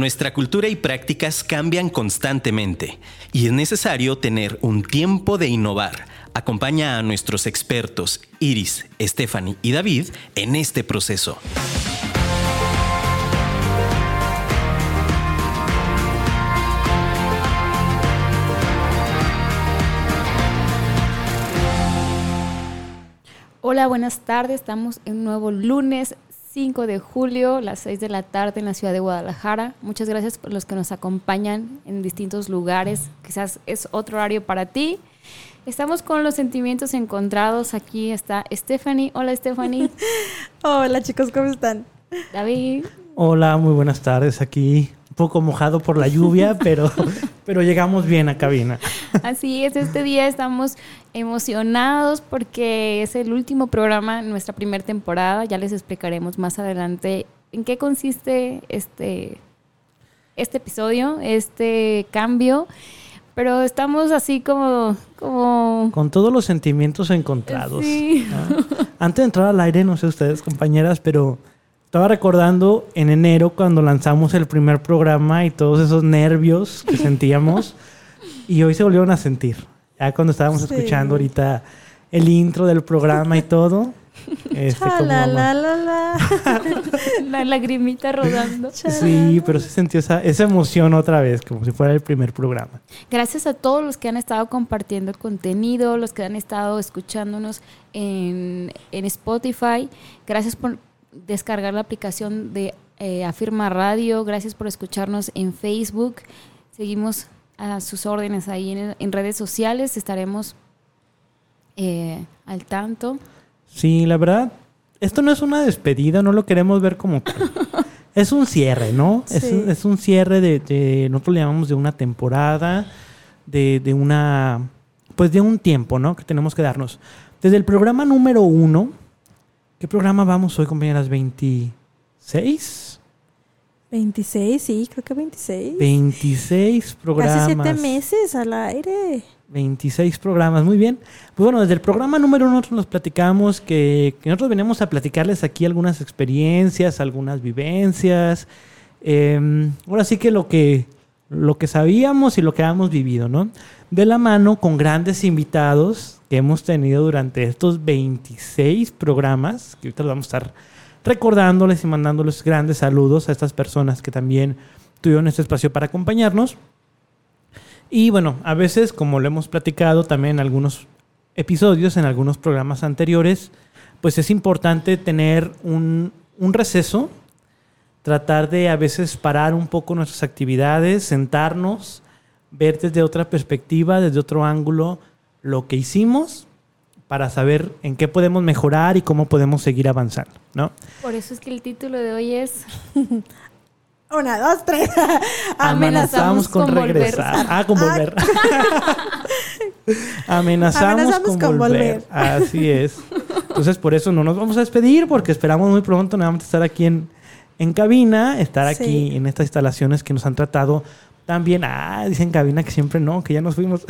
Nuestra cultura y prácticas cambian constantemente y es necesario tener un tiempo de innovar. Acompaña a nuestros expertos Iris, Stephanie y David en este proceso. Hola, buenas tardes. Estamos en un nuevo lunes 5 de julio, las 6 de la tarde en la ciudad de Guadalajara. Muchas gracias por los que nos acompañan en distintos lugares. Quizás es otro horario para ti. Estamos con los sentimientos encontrados. Aquí está Stephanie. Hola, Stephanie. Hola, chicos, ¿cómo están? David. Hola, muy buenas tardes. Aquí poco mojado por la lluvia, pero, pero llegamos bien a cabina. Así es, este día estamos emocionados porque es el último programa en nuestra primera temporada. Ya les explicaremos más adelante en qué consiste este, este episodio, este cambio. Pero estamos así como, como... Con todos los sentimientos encontrados. Antes de entrar al aire, no sé ustedes, compañeras, pero estaba recordando en enero cuando lanzamos el primer programa y todos esos nervios que sentíamos. y hoy se volvieron a sentir. Ya cuando estábamos escuchando ahorita el intro del programa y todo. Este, la, la, la, la. la lagrimita rodando. Sí, pero se sintió esa, esa emoción otra vez, como si fuera el primer programa. Gracias a todos los que han estado compartiendo el contenido, los que han estado escuchándonos en, en Spotify. Gracias por descargar la aplicación de eh, Afirma Radio. Gracias por escucharnos en Facebook. Seguimos a sus órdenes ahí en, redes sociales. Estaremos eh, al tanto. Sí, la verdad, esto no es una despedida, no lo queremos ver como... es un cierre, ¿no? Es, un cierre de, nosotros le llamamos de una temporada, de, de, una, pues de un tiempo, ¿no? Que tenemos que darnos. Desde el programa número uno, ¿qué programa vamos hoy, compañeras? ¿26? 26, sí, creo que 26. 26 programas. Casi siete meses al aire. 26 programas, muy bien. Pues bueno, desde el programa número uno nosotros nos platicamos que, nosotros venimos a platicarles aquí algunas experiencias, algunas vivencias. Eh, ahora sí que lo que lo que sabíamos y lo que habíamos vivido, ¿no? De la mano con grandes invitados que hemos tenido durante estos 26 programas, que ahorita vamos a estar recordándoles y mandándoles grandes saludos a estas personas que también tuvieron este espacio para acompañarnos. Y bueno, a veces, como lo hemos platicado también en algunos episodios, en algunos programas anteriores, pues es importante tener un, un receso, tratar de a veces parar un poco nuestras actividades, sentarnos, ver desde otra perspectiva, desde otro ángulo lo que hicimos para saber en qué podemos mejorar y cómo podemos seguir avanzando, ¿no? Por eso es que el título de hoy es Una, dos, tres. Amenazamos, con, regresar. Ah, con volver. Amenazamos, con, volver. Así es. Entonces, por eso no nos vamos a despedir, porque esperamos muy pronto nuevamente estar aquí en, en cabina, estar aquí en estas instalaciones que nos han tratado también, ah, dicen cabina que siempre no, que ya nos fuimos.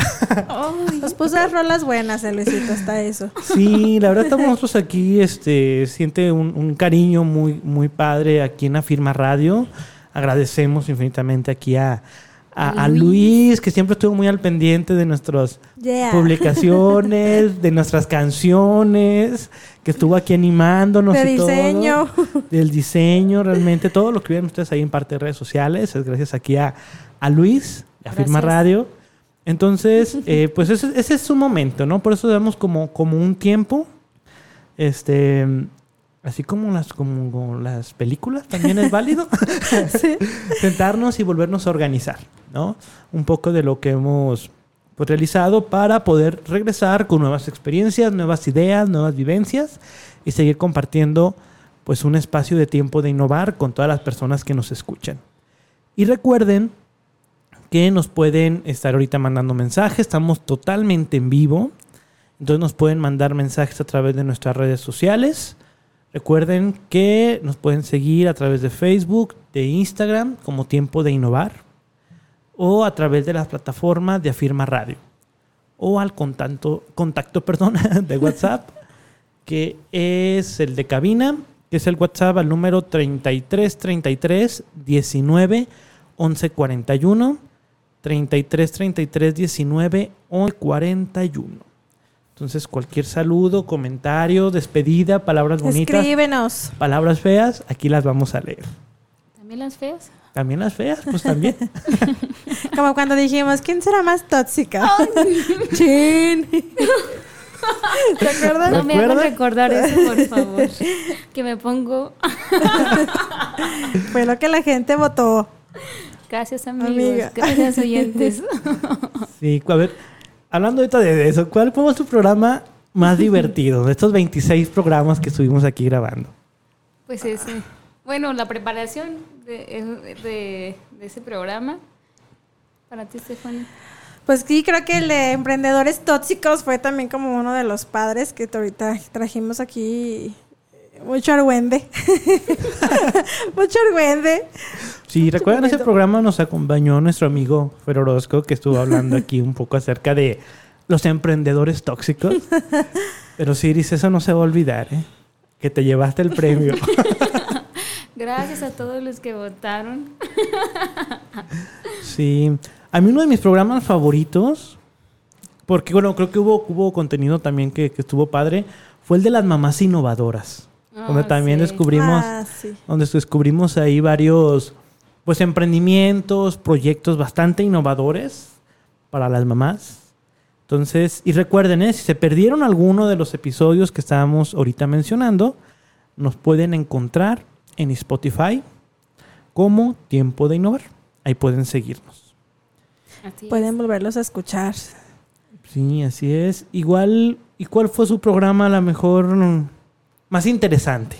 nos puso rolas buenas, el Luisito, hasta eso. Sí, la verdad estamos nosotros aquí, este, siente un, cariño muy, muy padre aquí en Afirma Radio. Agradecemos infinitamente aquí a, a, Luis. que siempre estuvo muy al pendiente de nuestras publicaciones, de nuestras canciones, que estuvo aquí animándonos. Del diseño. del diseño, realmente. Todo lo que ven ustedes ahí en parte de redes sociales es gracias aquí a, a Luis, a Firma Radio. Entonces, eh, pues ese, es su momento, ¿no? Por eso damos como, como un tiempo. Este. Así como las, como las películas, también es válido. Sentarnos y volvernos a organizar, ¿no? Un poco de lo que hemos realizado para poder regresar con nuevas experiencias, nuevas ideas, nuevas vivencias y seguir compartiendo pues un espacio de tiempo de innovar con todas las personas que nos escuchan. Y recuerden que nos pueden estar ahorita mandando mensajes. Estamos totalmente en vivo. Entonces nos pueden mandar mensajes a través de nuestras redes sociales. Recuerden que nos pueden seguir a través de Facebook, de Instagram, como Tiempo de Innovar, o a través de las plataformas de Afirma Radio, o al contacto, contacto perdón, de WhatsApp, que es el de cabina, que es el WhatsApp al número 3333 19 1141 33 33 19 11 41. Entonces, cualquier saludo, comentario, despedida, palabras bonitas, Escríbenos. palabras feas, aquí las vamos a leer. ¿También las feas? También las feas, pues también. Como cuando dijimos, ¿quién será más tóxica? Chin. ¿Te acuerdas? No me hagan recordar eso, por favor. Que me pongo. Fue lo que la gente votó. Gracias, amigos. Amiga. Gracias, oyentes. Sí, a ver, hablando ahorita de eso, ¿cuál fue tu programa más divertido de estos 26 programas que estuvimos aquí grabando? Pues ese. Bueno, la preparación de, de- de ese programa. Para ti, Stephanie. Pues sí, creo que el de Emprendedores Tóxicos fue también como uno de los padres que ahorita trajimos aquí. Mucho argüende. Mucho argüende. Sí, ¿recuerdan ese programa? Nos acompañó nuestro amigo Fer Orozco, que estuvo hablando aquí un poco acerca de los emprendedores tóxicos. Pero sí, eso no se va a olvidar, ¿eh? Que te llevaste el premio. Gracias a todos los que votaron. Sí. A mí uno de mis programas favoritos, porque bueno, creo que hubo, hubo contenido también que, que estuvo padre, fue el de las mamás innovadoras. donde Ah, también sí. descubrimos, Ah, sí. donde descubrimos ahí varios pues emprendimientos, proyectos bastante innovadores para las mamás. Entonces, y recuerden, ¿eh? si se perdieron alguno de los episodios que estábamos ahorita mencionando, nos pueden encontrar en Spotify como Tiempo de Innovar. Ahí pueden seguirnos. Así es. Pueden volverlos a escuchar. Sí, así es. Igual, ¿y cuál fue su programa a lo mejor más interesante?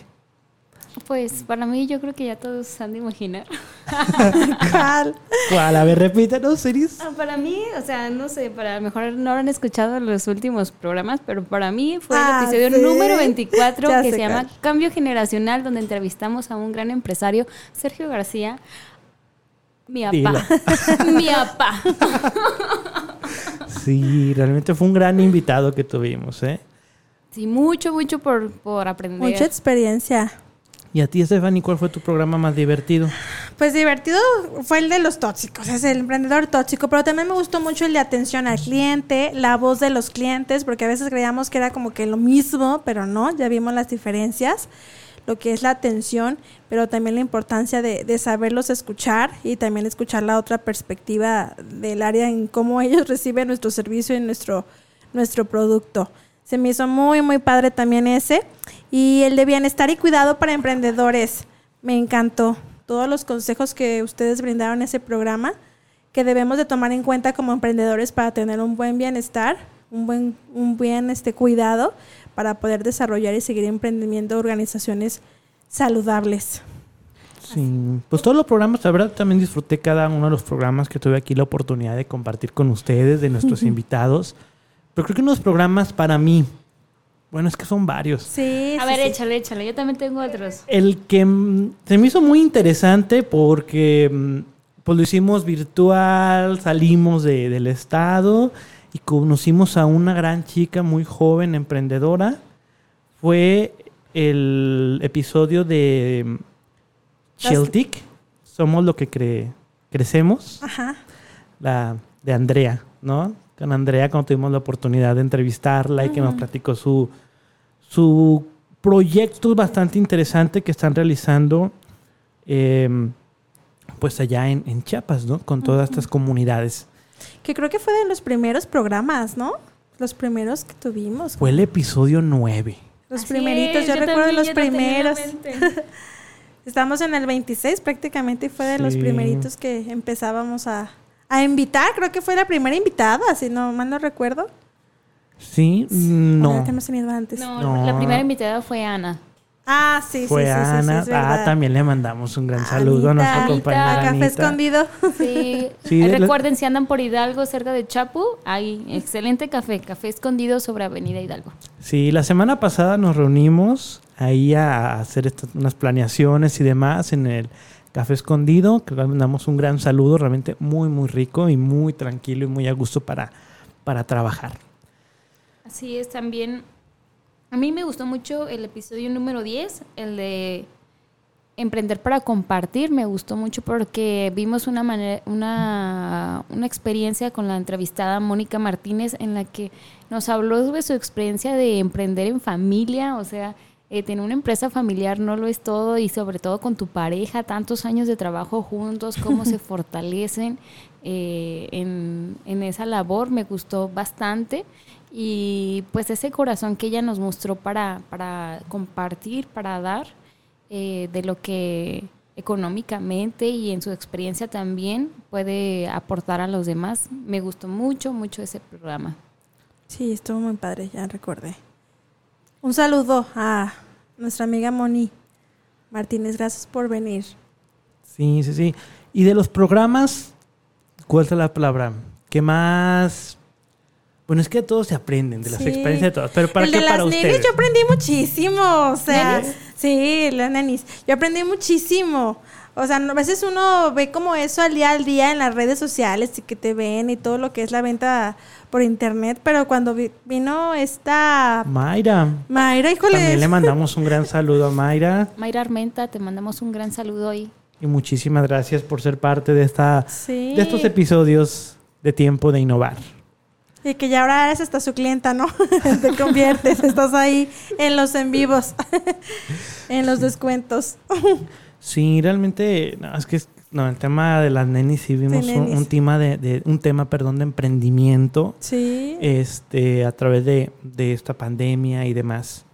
Pues para mí, yo creo que ya todos han de imaginar. ¿Cuál? ¿Cuál? A ver, repítanos, Iris. Ah, Para mí, o sea, no sé, para a lo mejor no han escuchado los últimos programas, pero para mí fue Ah, el episodio ¿sí? número 24 Ya que se llama cuál. Cambio Generacional, donde entrevistamos a un gran empresario, Sergio García. Mi papá. Mi papá. Sí, realmente fue un gran invitado que tuvimos, ¿eh? Sí, mucho, mucho por, por aprender. Mucha experiencia. ¿Y a ti, Stephanie, cuál fue tu programa más divertido? Pues divertido fue el de los tóxicos, es el emprendedor tóxico, pero también me gustó mucho el de atención al cliente, la voz de los clientes, porque a veces creíamos que era como que lo mismo, pero no, ya vimos las diferencias, lo que es la atención, pero también la importancia de, de saberlos escuchar y también escuchar la otra perspectiva del área en cómo ellos reciben nuestro servicio y nuestro, nuestro producto. Se me hizo muy, muy padre también ese. Y el de bienestar y cuidado para emprendedores. Me encantó. Todos los consejos que ustedes brindaron en ese programa que debemos de tomar en cuenta como emprendedores para tener un buen bienestar, un buen, un buen este, cuidado para poder desarrollar y seguir emprendiendo organizaciones saludables. Sí, pues todos los programas, la verdad también disfruté cada uno de los programas que tuve aquí la oportunidad de compartir con ustedes, de nuestros invitados. Pero creo que unos programas para mí, bueno, es que son varios. Sí, A sí, ver, sí. échale, échale. Yo también tengo otros. El que mm, se me hizo muy interesante porque mm, pues lo hicimos virtual, salimos de- del estado y conocimos a una gran chica muy joven, emprendedora. Fue el episodio de mm, Celtic, Somos lo que cre- crecemos, Ajá. la de Andrea, ¿no? Con Andrea cuando tuvimos la oportunidad de entrevistarla y que nos platicó su, su proyecto bastante interesante que están realizando eh, pues allá en, en Chiapas, ¿no? Con todas estas comunidades. Que creo que fue de los primeros programas, ¿no? Los primeros que tuvimos. Fue el episodio 9. Los Así primeritos, es, yo, recuerdo también, los yo primeros. Estamos en el 26 prácticamente y fue de los primeritos que empezábamos a, a invitar. Creo que fue la primera invitada, si no mal no recuerdo. ¿Sí? ¿O No. que hemos tenido antes? No, No. la primera invitada fue Ana. Ah, sí, Fue sí, sí, sí, sí, Ana. ah, también le mandamos un gran saludo a nuestra Anita. compañera Café Anita. escondido. Sí. Recuerden, si andan por Hidalgo, cerca de Chapu, hay excelente café. Café escondido sobre Avenida Hidalgo. Sí, la semana pasada nos reunimos ahí a hacer estas, unas planeaciones y demás en el Café Escondido, que le mandamos un gran saludo, realmente muy, muy rico y muy tranquilo y muy a gusto para, para trabajar. Así es, también. A mí me gustó mucho el episodio número 10, el de Emprender para compartir me gustó mucho porque vimos una, manera, una, una experiencia con la entrevistada Mónica Martínez en la que nos habló de su experiencia de emprender en familia, o sea, eh, tener una empresa familiar no lo es todo y sobre todo con tu pareja, tantos años de trabajo juntos, cómo se fortalecen eh, en, en, esa labor, me gustó bastante y pues ese corazón que ella nos mostró para, para compartir, para dar eh, de lo que económicamente y en su experiencia también puede aportar a los demás. Me gustó mucho, mucho ese programa. Sí, estuvo muy padre, ya recordé. Un saludo a nuestra amiga Moni Martínez, gracias por venir. Sí, sí, sí. Y de los programas, ¿cuál es la palabra? ¿Qué más bueno, es que todos se aprenden de las experiencias de todos. Pero ¿para el qué de para las ustedes? nenis yo aprendí muchísimo. O sea, sí, las nenis. Yo aprendí muchísimo. O sea, a veces uno ve como eso al día al día en las redes sociales y que te ven y todo lo que es la venta por internet, pero cuando vino esta Mayra. Mayra, híjole. También le mandamos un gran saludo a Mayra. Mayra Armenta, te mandamos un gran saludo hoy. Y muchísimas gracias por ser parte de esta sí. de estos episodios de tiempo de innovar. Y que ya ahora eres hasta su clienta, ¿no? Te conviertes, estás ahí en los en vivos, en los descuentos. Sí, realmente, no, es que no, el tema de las nenis sí vimos sí, un, un, tema de, de, un tema, perdón, de emprendimiento. Sí. Este, a través de, de esta pandemia y demás.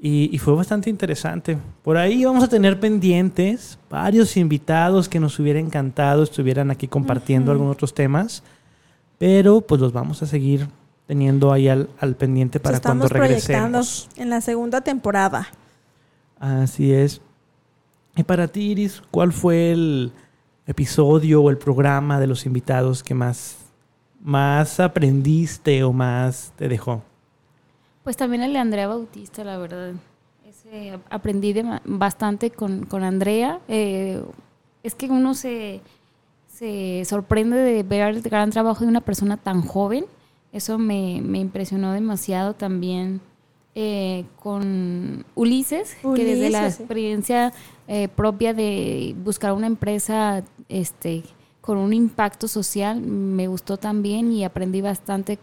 Y, y, fue bastante interesante. Por ahí vamos a tener pendientes varios invitados que nos hubiera encantado estuvieran aquí compartiendo uh -huh. algunos otros temas pero pues los vamos a seguir teniendo ahí al, al pendiente para cuando regresemos. en la segunda temporada. Así es. Y para ti, Iris, ¿cuál fue el episodio o el programa de los invitados que más, más aprendiste o más te dejó? Pues también el de Andrea Bautista, la verdad. Ese, aprendí de, bastante con, con Andrea. Eh, es que uno se se sorprende de ver el gran trabajo de una persona tan joven. Eso me, me impresionó demasiado también eh, con Ulises, Ulises, que desde la experiencia eh, propia de buscar una empresa este, con un impacto social me gustó también y aprendí bastante.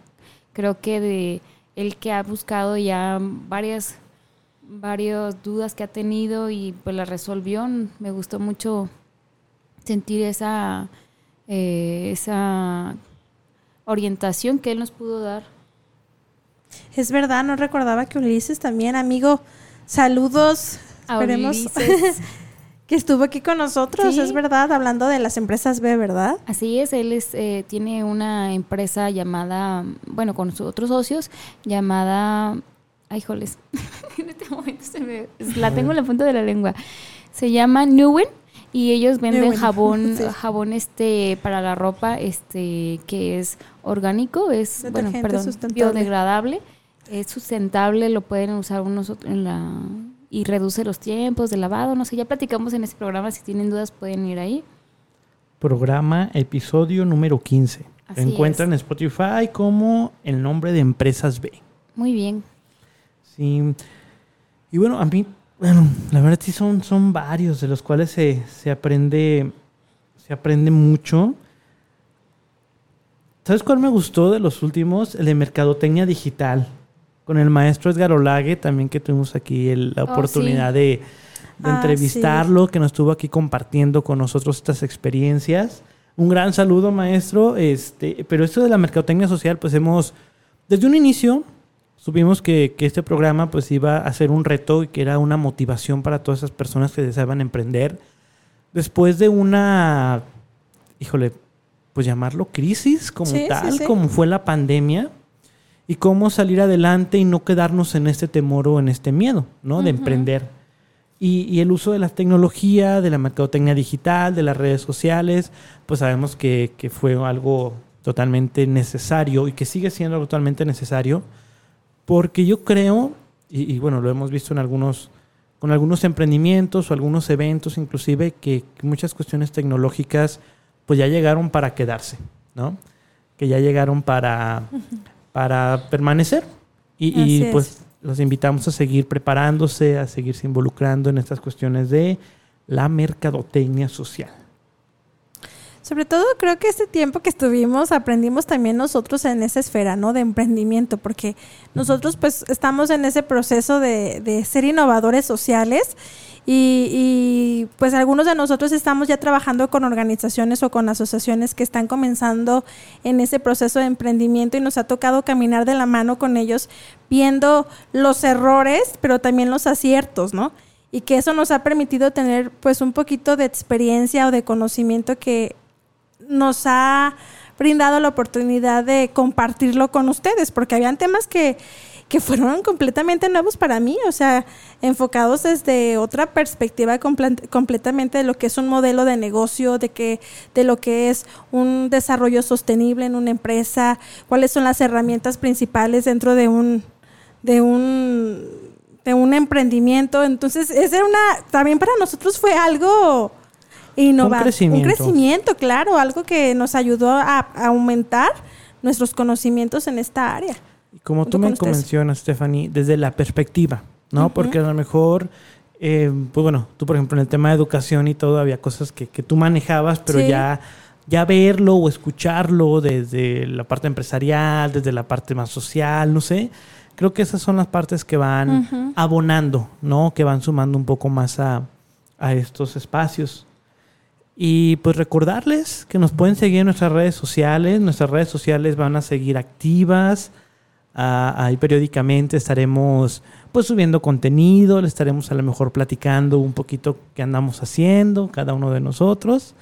Creo que de él que ha buscado ya varias varias dudas que ha tenido y pues las resolvió. Me gustó mucho sentir esa eh, esa orientación que él nos pudo dar. Es verdad, no recordaba que Ulises también, amigo, saludos. Esperemos que estuvo aquí con nosotros, Sí. es verdad, hablando de las empresas B, ¿verdad? Así es, él es, eh, tiene una empresa llamada, bueno, con sus otros socios, llamada, ay, joles, en este momento se me, la tengo en la punta de la lengua, se llama Newen y ellos venden jabón, sí. jabón este para la ropa, este que es orgánico, es, bueno, perdón, biodegradable, es sustentable, lo pueden usar unos en la y reduce los tiempos de lavado, no sé, ya platicamos en ese programa, si tienen dudas pueden ir ahí. Programa, episodio número 15. Así encuentran en Spotify como el nombre de Empresas B. Muy bien. Sí. Y bueno, a mí, bueno, la verdad sí son, son varios de los cuales se, se aprende, se aprende mucho. ¿Sabes cuál me gustó de los últimos? El de Mercadotecnia Digital. Con el maestro Edgar Olague, también que tuvimos aquí el- la Oh, oportunidad de, de Ah, entrevistarlo, que nos estuvo aquí compartiendo con nosotros estas experiencias. Un gran saludo, maestro. Este, pero esto de la mercadotecnia social, pues hemos, desde un inicio, supimos que, que este programa pues iba a ser un reto y que era una motivación para todas esas personas que deseaban emprender. Después de una, híjole, pues llamarlo crisis como Sí, tal, como fue la pandemia, y cómo salir adelante y no quedarnos en este temor o en este miedo, ¿no? De Ujú. emprender. Y, y el uso de la tecnología, de la mercadotecnia digital, de las redes sociales, pues sabemos que, que fue algo totalmente necesario y que sigue siendo totalmente necesario, porque yo creo, y, y bueno, lo hemos visto en algunos, con algunos emprendimientos o algunos eventos inclusive, que, que muchas cuestiones tecnológicas pues ya llegaron para quedarse, ¿no? Que ya llegaron para, para permanecer. Y, y, Así es. pues los invitamos a seguir preparándose, a seguirse involucrando en estas cuestiones de la mercadotecnia social? Sobre todo creo que este tiempo que estuvimos aprendimos también nosotros en esa esfera, ¿no? De emprendimiento, porque nosotros pues estamos en ese proceso de, de ser innovadores sociales y, y, pues algunos de nosotros estamos ya trabajando con organizaciones o con asociaciones que están comenzando en ese proceso de emprendimiento y nos ha tocado caminar de la mano con ellos viendo los errores, pero también los aciertos, ¿no? Y que eso nos ha permitido tener pues un poquito de experiencia o de conocimiento que nos ha brindado la oportunidad de compartirlo con ustedes, porque habían temas que, que fueron completamente nuevos para mí, o sea, enfocados desde otra perspectiva completamente de lo que es un modelo de negocio, de que de lo que es un desarrollo sostenible en una empresa, cuáles son las herramientas principales dentro de un de un de un emprendimiento. Entonces, era una también para nosotros fue algo innovar. Un crecimiento. Un crecimiento, claro, algo que nos ayudó a, a aumentar nuestros conocimientos en esta área. Y como tú me mencionas, Stephanie, desde la perspectiva, ¿no? Porque a lo mejor, eh, pues bueno, tú por ejemplo en el tema de educación y todo, había cosas que, que tú manejabas, pero sí. ya, ya verlo o escucharlo desde la parte empresarial, desde la parte más social, no sé. Creo que esas son las partes que van uh -huh. abonando, ¿no? Que van sumando un poco más a, a estos espacios. Y pues recordarles que nos pueden seguir en nuestras redes sociales. Nuestras redes sociales van a seguir activas. Ahí periódicamente estaremos pues subiendo contenido, le estaremos a lo mejor platicando un poquito qué andamos haciendo, cada uno de nosotros.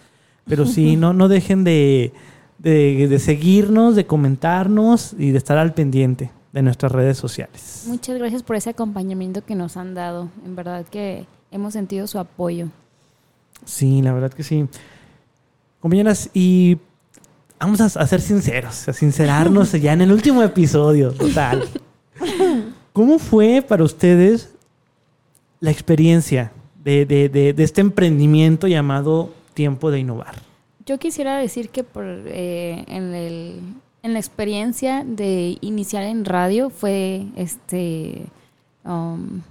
Pero sí, no, no dejen de, de, de seguirnos, de comentarnos y de estar al pendiente de nuestras redes sociales. Muchas gracias por ese acompañamiento que nos han dado. En verdad que hemos sentido su apoyo. Sí, la verdad que sí. Compañeras, y vamos a, ser sinceros, a sincerarnos ya en el último episodio, total. ¿Cómo fue para ustedes la experiencia de, este emprendimiento llamado Tiempo de Innovar? Yo quisiera decir que por, eh, en, la experiencia de iniciar en radio fue este um,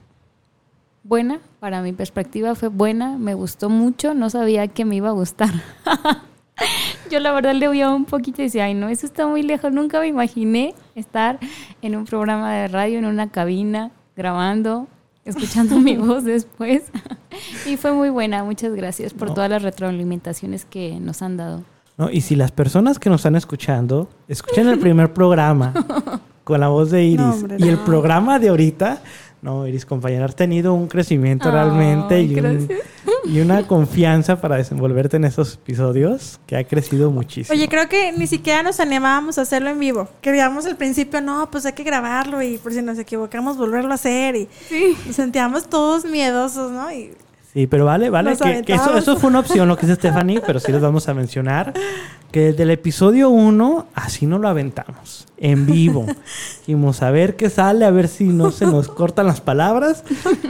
buena, para mi perspectiva fue buena, me gustó mucho, no sabía que me iba a gustar. Yo la verdad le oía un poquito y decía, ay no, eso está muy lejos, nunca me imaginé estar en un programa de radio, en una cabina, grabando, escuchando mi voz después. y fue muy buena, muchas gracias por no. todas las retroalimentaciones que nos han dado. No, y si las personas que nos están escuchando escuchan el primer programa con la voz de Iris no, hombre, y el programa de ahorita, no, Iris, compañera, has tenido un crecimiento oh, realmente y, un, y, una confianza para desenvolverte en esos episodios que ha crecido muchísimo. Oye, creo que ni siquiera nos animábamos a hacerlo en vivo. Queríamos al principio, no, pues hay que grabarlo y por si nos equivocamos, volverlo a hacer. Y sí. nos sentíamos todos miedosos, ¿no? Y Sí, pero vale, vale, que, que, eso, eso fue una opción, lo que dice Stephanie, pero sí les vamos a mencionar que desde el episodio 1 así no lo aventamos, en vivo. Dijimos, a ver qué sale, a ver si no se nos cortan las palabras.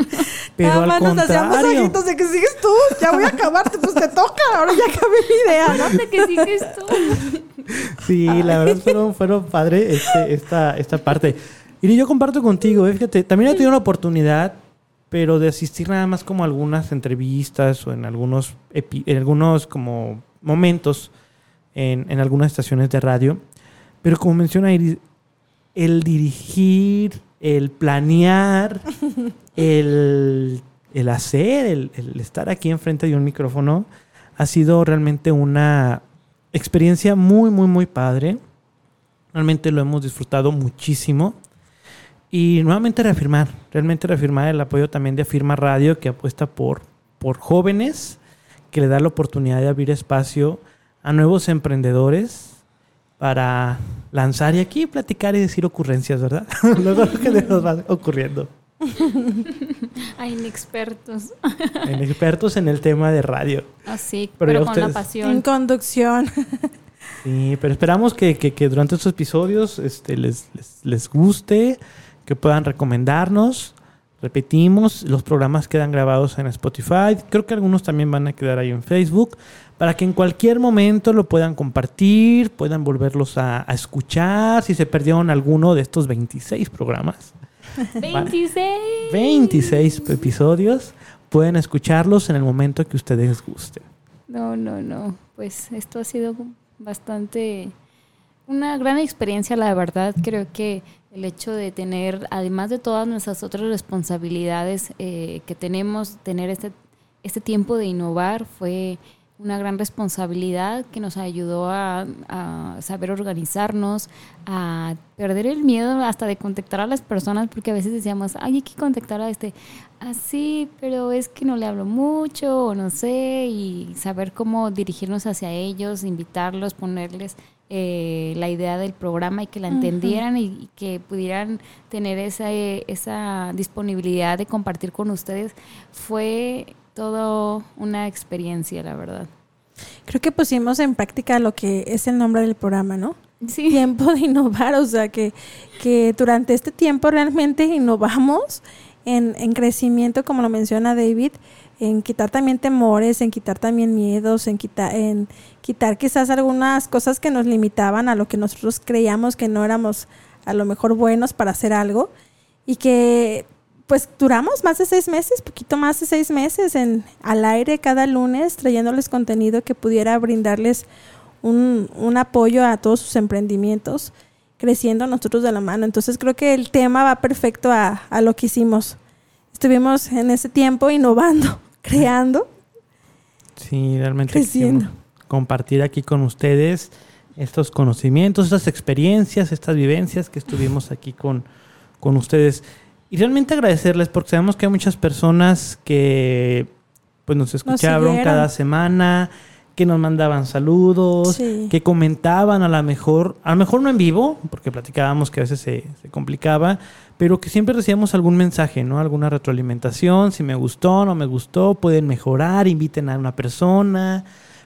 Pero Nada al nos hacíamos contrario. ojitos de que sigues tú, ya voy a acabarte, pues te toca, ahora ya acabé mi idea, ¿no? de que sigues tú. Sí, Ay. la verdad fueron, fueron padre este, esta, esta parte. Y yo comparto contigo, eh, fíjate, también he tenido la oportunidad pero de asistir nada más como a algunas entrevistas o en algunos, en algunos como momentos en, en, algunas estaciones de radio. Pero como menciona Iris, el dirigir, el planear, el, el hacer, el, el, estar aquí enfrente de un micrófono, ha sido realmente una experiencia muy, muy, muy padre. Realmente lo hemos disfrutado muchísimo. Y nuevamente reafirmar, realmente reafirmar el apoyo también de Afirma Radio, que apuesta por, por jóvenes, que le da la oportunidad de abrir espacio a nuevos emprendedores para lanzar y aquí platicar y decir ocurrencias, ¿verdad? Luego lo que nos va ocurriendo. Hay inexpertos. Inexpertos en el tema de radio. Así, ah, pero, pero con ustedes... la pasión. En conducción. Sí, pero esperamos que, que, que durante estos episodios este, les, les, les guste que puedan recomendarnos. Repetimos, los programas quedan grabados en Spotify. Creo que algunos también van a quedar ahí en Facebook. Para que en cualquier momento lo puedan compartir, puedan volverlos a, a escuchar. Si se perdieron alguno de estos 26 programas. 26. 26 episodios. pueden escucharlos en el momento que ustedes gusten. No, no, no. Pues esto ha sido bastante una gran experiencia, la verdad. Creo que el hecho de tener, además de todas nuestras otras responsabilidades eh, que tenemos, tener este, este tiempo de innovar fue una gran responsabilidad que nos ayudó a, saber organizarnos, a perder el miedo hasta de contactar a las personas, porque a veces decíamos, ay, hay que contactar a este, así, pero es que no le hablo mucho, o no sé, y saber cómo dirigirnos hacia ellos, invitarlos, ponerles eh, la idea del programa y que la entendieran y, que pudieran tener esa, esa disponibilidad de compartir con ustedes, fue todo una experiencia, la verdad. Creo que pusimos en práctica lo que es el nombre del programa, ¿no? Sí. Tiempo de innovar, o sea, que, que durante este tiempo realmente innovamos en, en crecimiento, como lo menciona David, en quitar también temores, en quitar también miedos, en quitar, en quitar quizás algunas cosas que nos limitaban a lo que nosotros creíamos que no éramos a lo mejor buenos para hacer algo y que pues duramos más de seis meses, poquito más de seis meses en al aire cada lunes trayéndoles contenido que pudiera brindarles un, un apoyo a todos sus emprendimientos, creciendo nosotros de la mano. Entonces creo que el tema va perfecto a, a lo que hicimos. Estuvimos en ese tiempo innovando, creando. Sí, realmente compartir aquí con ustedes estos conocimientos, estas experiencias, estas vivencias que estuvimos aquí con, con ustedes. Y realmente agradecerles porque sabemos que hay muchas personas que pues nos escucharon cada semana, que nos mandaban saludos, que comentaban a lo mejor, a lo mejor no en vivo, porque platicábamos que a veces se, se, complicaba, pero que siempre recibíamos algún mensaje, ¿no? Alguna retroalimentación, si me gustó, no me gustó, pueden mejorar, inviten a una persona,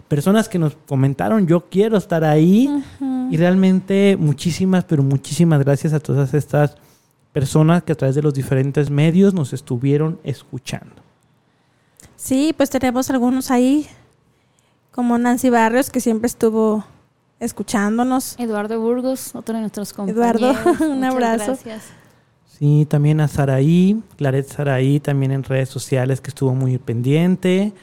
personas que nos comentaron, yo quiero estar ahí, y realmente muchísimas, pero muchísimas gracias a todas estas personas que a través de los diferentes medios nos estuvieron escuchando. Sí, pues tenemos algunos ahí, como Nancy Barrios, que siempre estuvo escuchándonos. Eduardo Burgos, otro de nuestros compañeros. Eduardo, un abrazo. Gracias. Sí, también a Saraí, Claret Saraí, también en redes sociales que estuvo muy pendiente.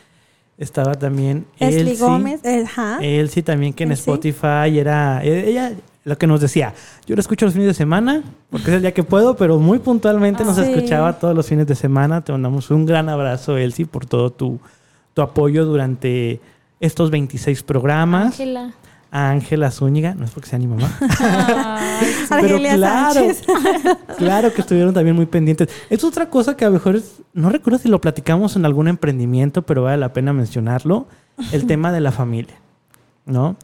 Estaba también Elsie Gómez, Elsie también que en Spotify era ella lo que nos decía, yo lo escucho los fines de semana, porque es el día que puedo, pero muy puntualmente nos escuchaba todos los fines de semana. Te mandamos un gran abrazo, Elsie, por todo tu, tu apoyo durante estos 26 programas. Ángela. Ángela Zúñiga, no es porque sea mi mamá. pero claro, claro que estuvieron también muy pendientes. Es otra cosa que a lo mejor no recuerdo si lo platicamos en algún emprendimiento, pero vale la pena mencionarlo, el tema de la familia, ¿no?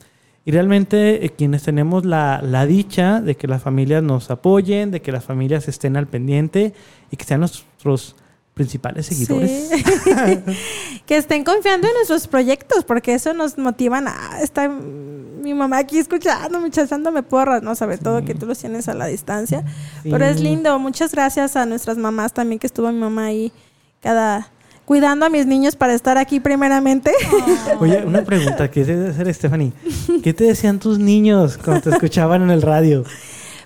Y realmente eh, quienes tenemos la, la, dicha de que las familias nos apoyen, de que las familias estén al pendiente y que sean nuestros principales seguidores. que estén confiando en nuestros proyectos, porque eso nos motiva a está mi mamá aquí escuchando, echándome porras, ¿no? Sobre todo que tú los tienes a la distancia. Pero es lindo. Muchas gracias a nuestras mamás también, que estuvo mi mamá ahí cada cuidando a mis niños para estar aquí primeramente. Oye, una pregunta que debe hacer Stephanie. ¿Qué te decían tus niños cuando te escuchaban en el radio?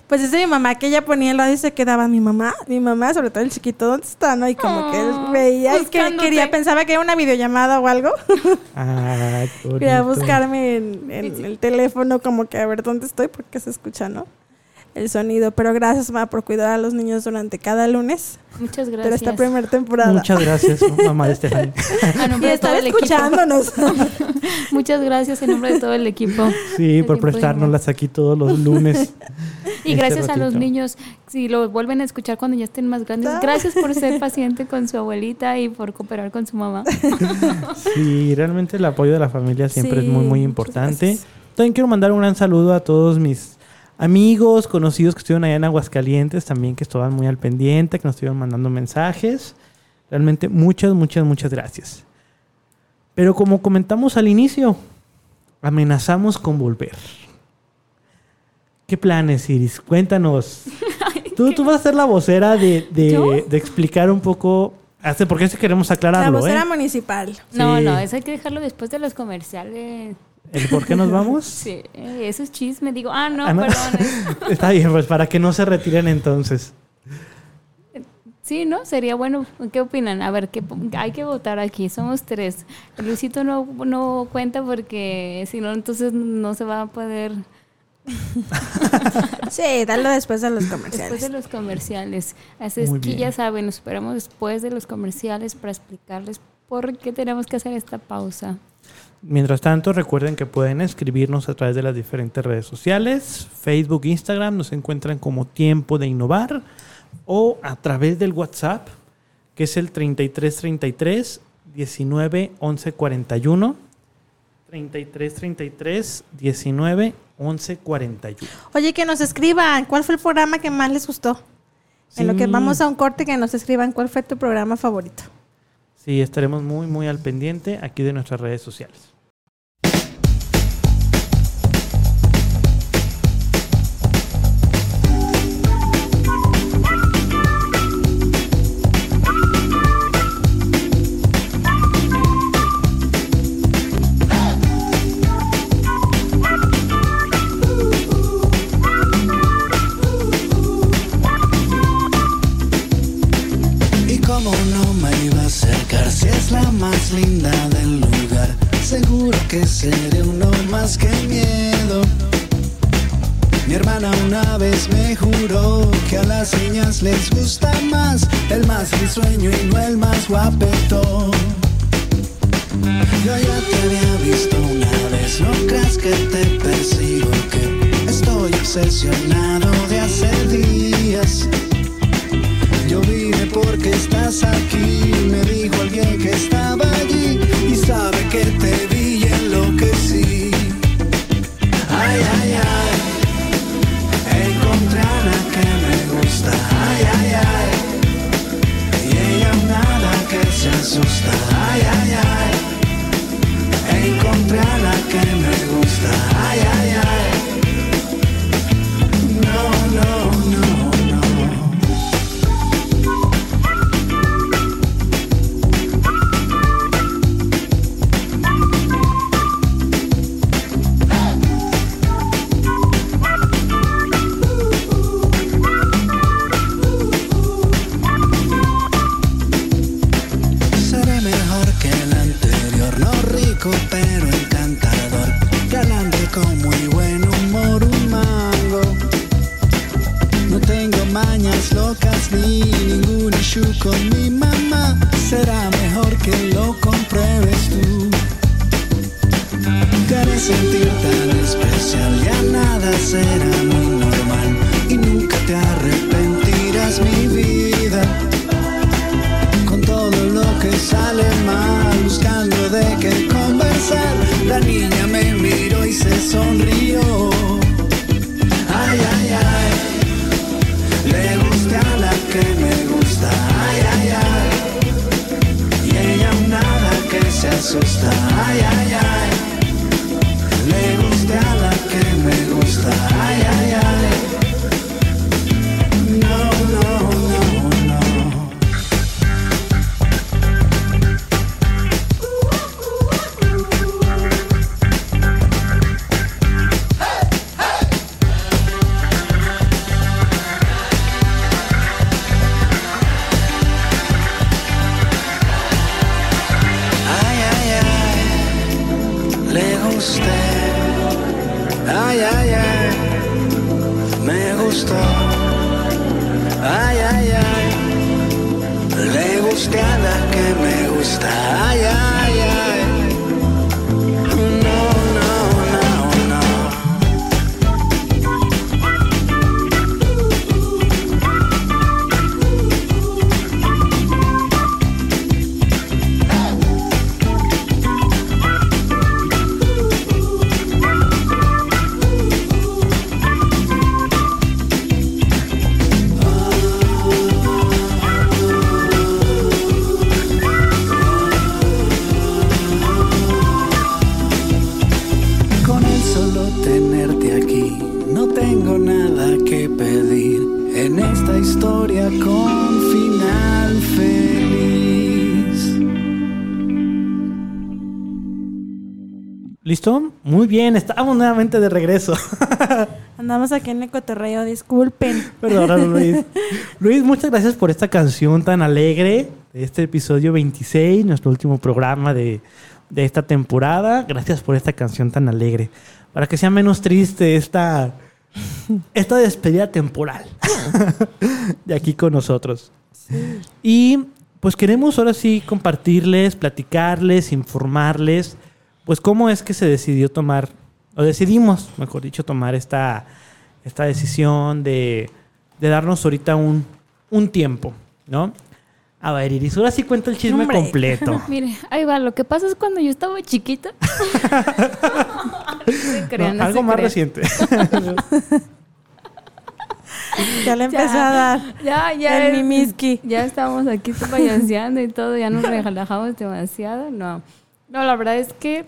Pues es mi mamá que ella ponía el radio y se quedaba mi mamá, mi mamá, sobre todo el chiquito, ¿dónde está? ¿No? Y como que veía y que quería, pensaba que era una videollamada o algo. Ah, quería buscarme en, en el teléfono como que a ver dónde estoy porque se escucha, ¿no? El sonido. Pero gracias, mamá, por cuidar a los niños durante cada lunes. Muchas gracias. Pero esta primera temporada. Muchas gracias, mamá de Stephanie. y estar escuchándonos. Muchas gracias en nombre de todo el equipo. Sí, por prestárnoslas aquí todos los lunes. y este gracias a los niños, si lo vuelven a escuchar cuando ya estén más grandes. Ah. Gracias por ser paciente con su abuelita y por cooperar con su mamá. sí, realmente el apoyo de la familia siempre es muy, muy importante. También quiero mandar un gran saludo a todos mis amigos, conocidos que estuvieron allá en Aguascalientes también, que estaban muy al pendiente, que nos estuvieron mandando mensajes. Realmente muchas, muchas, muchas gracias. Pero como comentamos al inicio, amenazamos con volver. ¿Qué planes, Iris? Cuéntanos. tú, tú vas a ser la vocera de, de, explicar un poco porque eso queremos aclararlo. La vocera ¿eh? municipal. No, no, eso hay que dejarlo después de los comerciales. ¿El por qué nos vamos? Sí, eso es chisme. Digo, ah, no, ah, perdón. Está bien, pues para que no se retiren entonces. Sí, ¿no? Sería bueno. ¿Qué opinan? A ver, ¿qué, hay que votar aquí. Somos tres. Luisito no, no cuenta porque si no, entonces no se va a poder... sí, dalo después de los comerciales. Después de los comerciales. Así es que ya saben, nos esperamos después de los comerciales para explicarles por qué tenemos que hacer esta pausa. Mientras tanto, recuerden que pueden escribirnos a través de las diferentes redes sociales, Facebook, Instagram, nos encuentran como Tiempo de Innovar o a través del WhatsApp, que es el 3333 19 11 41. 3333 19 11 41. Oye, que nos escriban, ¿cuál fue el programa que más les gustó? En lo que vamos a un corte, que nos escriban cuál fue tu programa favorito. Sí, estaremos muy, muy al pendiente aquí de nuestras redes sociales. Seré uno más que miedo. Mi hermana una vez me juró que a las niñas les gusta más el más risueño y no el más guapetón. Yo ya te había visto una vez, no creas que te persigo, que estoy obsesionado de hace días. Porque estás aquí, me dijo alguien que estaba era muy normal y nunca te arrepentirás mi vida. Con todo lo que sale mal, buscando de qué conversar, la niña me miró y se sonrió. Ay, ay, ay, le gusta a la que me gusta. Ay, ay, ay, y ella nada que se asusta. Ay, ay, ay. Bien, estamos nuevamente de regreso. Andamos aquí en el cotorreo, disculpen. Perdón, Luis. Luis, muchas gracias por esta canción tan alegre de este episodio 26, nuestro último programa de, de esta temporada. Gracias por esta canción tan alegre. Para que sea menos triste esta, esta despedida temporal de aquí con nosotros. Y pues queremos ahora sí compartirles, platicarles, informarles, pues cómo es que se decidió tomar, o decidimos, mejor dicho, tomar esta, esta decisión de, de darnos ahorita un, un tiempo, ¿no? A ver, Iris, ahora sí cuenta el chisme Hombre. completo. Mire, ahí va. Lo que pasa es cuando yo estaba chiquita. No se crean, No, no algo se más crean. reciente. Ya le empezó a dar. Ya, ya. El es- mimiski. Ya estamos aquí payaseando y todo, ya nos relajamos demasiado. No. No, la verdad es que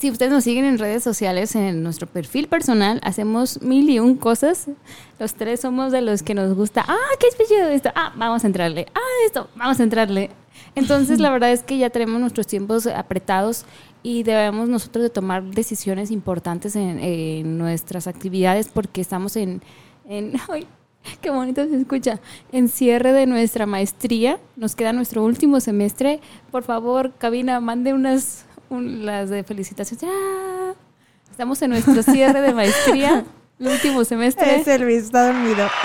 si ustedes nos siguen en redes sociales, en nuestro perfil personal, hacemos mil y un cosas. Los tres somos de los que nos gusta, ah, qué especial esto, ah, vamos a entrarle, ah, esto, vamos a entrarle. Entonces, la verdad es que ya tenemos nuestros tiempos apretados y debemos nosotros de tomar decisiones importantes en, nuestras actividades porque estamos en, en ay, qué bonito se escucha, en cierre de nuestra maestría. Nos queda nuestro último semestre. Por favor, cabina, mande unas un- las de felicitaciones. Ya. Estamos en nuestro cierre de maestría, el último semestre. Ese Luis está dormido.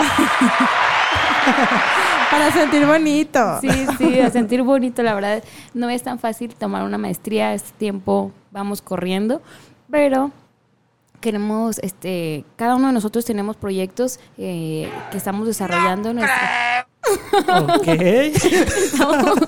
Para sentir bonito. Sí, sí, a sentir bonito, la verdad. No es tan fácil tomar una maestría, este tiempo vamos corriendo, pero queremos, este, cada uno de nosotros tenemos proyectos eh, que estamos desarrollando. en nuestra- ok.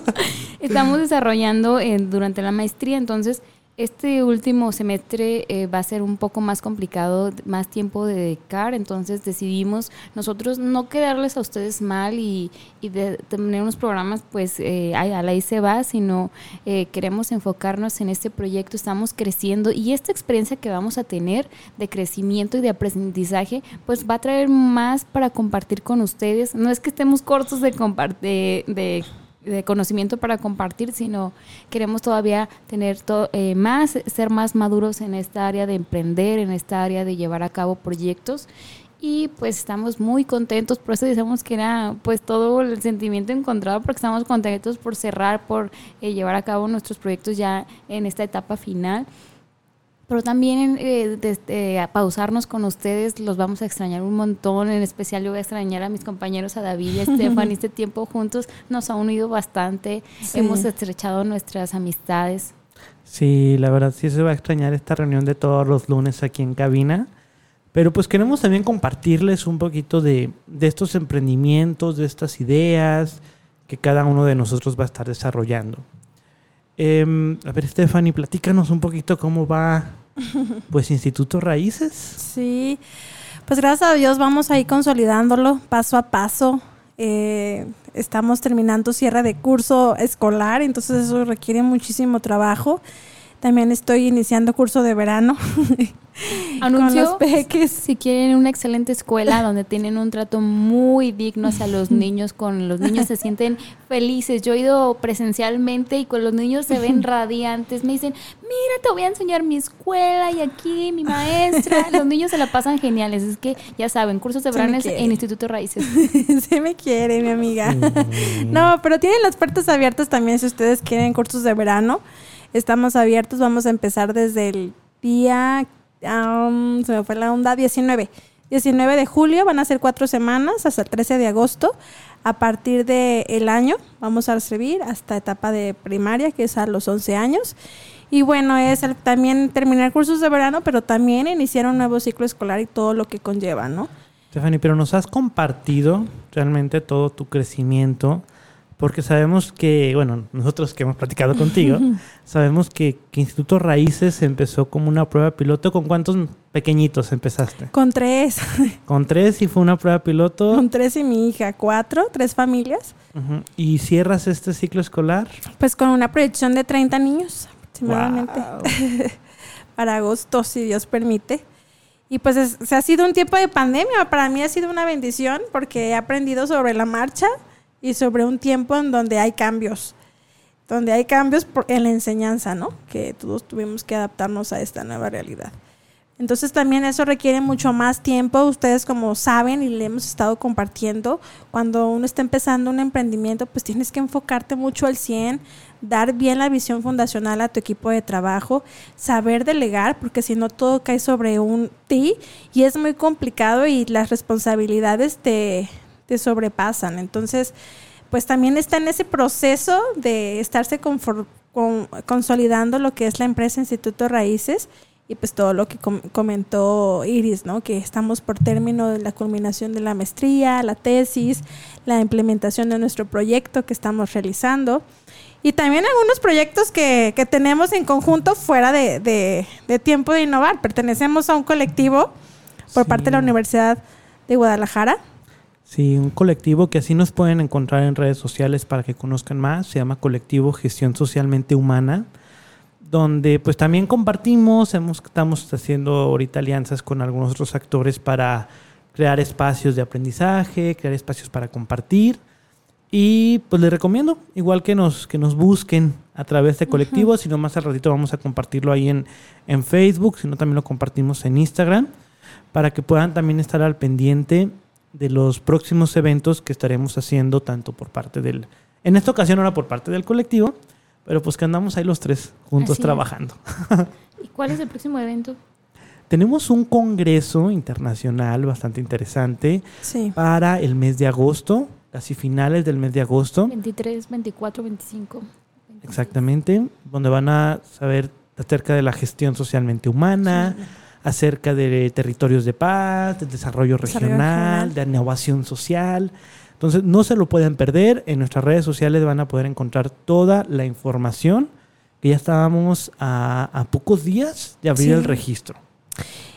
estamos, desarrollando en- durante la maestría, entonces este último semestre eh, va a ser un poco más complicado, más tiempo de dedicar, entonces decidimos nosotros no quedarles a ustedes mal y, y de tener unos programas pues eh, a la ahí se va, sino eh, queremos enfocarnos en este proyecto, estamos creciendo y esta experiencia que vamos a tener de crecimiento y de aprendizaje pues va a traer más para compartir con ustedes. No es que estemos cortos de, de, de de conocimiento para compartir, sino queremos todavía tener to- eh, más, ser más maduros en esta área de emprender, en esta área de llevar a cabo proyectos. Y pues estamos muy contentos, por eso decíamos que era pues todo el sentimiento encontrado, porque estamos contentos por cerrar, por eh, llevar a cabo nuestros proyectos ya en esta etapa final. Pero también eh, desde, a pausarnos con ustedes, los vamos a extrañar un montón. En especial yo voy a extrañar a mis compañeros, a David y a Estefan. Este tiempo juntos nos ha unido bastante. Sí. Hemos estrechado nuestras amistades. Sí, la verdad sí se va a extrañar esta reunión de todos los lunes aquí en cabina. Pero pues queremos también compartirles un poquito de, de estos emprendimientos, de estas ideas que cada uno de nosotros va a estar desarrollando. Em, a ver, Stephanie, platícanos un poquito cómo va pues Instituto Raíces. Sí, pues gracias a Dios vamos ahí consolidándolo paso a paso. Eh, estamos terminando cierre de curso escolar, entonces eso requiere muchísimo trabajo. También estoy iniciando curso de verano con Anuncio, los peques. si quieren una excelente escuela donde tienen un trato muy digno hacia los niños, con los niños se sienten felices. Yo he ido presencialmente y con los niños se ven radiantes. Me dicen, mira, te voy a enseñar mi escuela y aquí mi maestra. Los niños se la pasan geniales. Es que ya saben, cursos de verano en Instituto Raíces. Se me quiere, mi amiga. No, pero tienen las puertas abiertas también si ustedes quieren cursos de verano. Estamos abiertos, vamos a empezar desde el día, am, se me fue la onda, 19. 19 de julio, van a ser cuatro semanas hasta el 13 de agosto. A partir del año vamos a recibir hasta etapa de primaria, que es a los 11 años. Y bueno, es el- también terminar cursos de verano, pero también iniciar un nuevo ciclo escolar y todo lo que conlleva, ¿no? Stephanie, pero nos has compartido realmente todo tu crecimiento, porque sabemos que, bueno, nosotros que hemos platicado contigo, sabemos que, que Instituto Raíces empezó como una prueba piloto. ¿Con cuántos pequeñitos empezaste? Con tres. Con tres y fue una prueba piloto. Con tres y mi hija, cuatro, tres familias. Ujú. ¿Y cierras este ciclo escolar? Pues con una proyección de 30 niños aproximadamente Guau. para agosto, si Dios permite. Y pues es- se ha sido un tiempo de pandemia. Para mí ha sido una bendición porque he aprendido sobre la marcha y sobre un tiempo en donde hay cambios. Donde hay cambios en la enseñanza, ¿no? Que todos tuvimos que adaptarnos a esta nueva realidad. Entonces también eso requiere mucho más tiempo. Ustedes como saben y le hemos estado compartiendo, cuando uno está empezando un emprendimiento, pues tienes que enfocarte mucho al 100, dar bien la visión fundacional a tu equipo de trabajo, saber delegar, porque si no todo cae sobre un ti y es muy complicado y las responsabilidades te, te sobrepasan. Entonces, pues también está en ese proceso de estarse conformando con, consolidando lo que es la empresa Instituto Raíces y pues todo lo que comentó Iris, ¿no? Que estamos por término de la culminación de la maestría, la tesis, la implementación de nuestro proyecto que estamos realizando y también algunos proyectos que, que tenemos en conjunto fuera de, de, tiempo de innovar. Pertenecemos a un colectivo por parte de la Universidad de Guadalajara Sí, un colectivo que así nos pueden encontrar en redes sociales para que conozcan más. Se llama Colectivo Gestión Socialmente Humana, donde pues también compartimos, hemos, estamos haciendo ahorita alianzas con algunos otros actores para crear espacios de aprendizaje, crear espacios para compartir. Y pues les recomiendo, igual que nos, que nos busquen a través de colectivos, si no más al ratito vamos a compartirlo ahí en, en Facebook, si no también lo compartimos en Instagram, para que puedan también estar al pendiente de los próximos eventos que estaremos haciendo, tanto por parte del, en esta ocasión ahora por parte del colectivo, pero pues que andamos ahí los tres juntos trabajando. ¿Y cuál es el próximo evento? Tenemos un congreso internacional bastante interesante para el mes de agosto, casi finales del mes de agosto. 23, 24, 25. Exactamente, donde van a saber acerca de la gestión socialmente humana acerca de territorios de paz, de desarrollo regional, de innovación social. Entonces, no se lo pueden perder. En nuestras redes sociales van a poder encontrar toda la información, que ya estábamos a, pocos días de abrir el registro.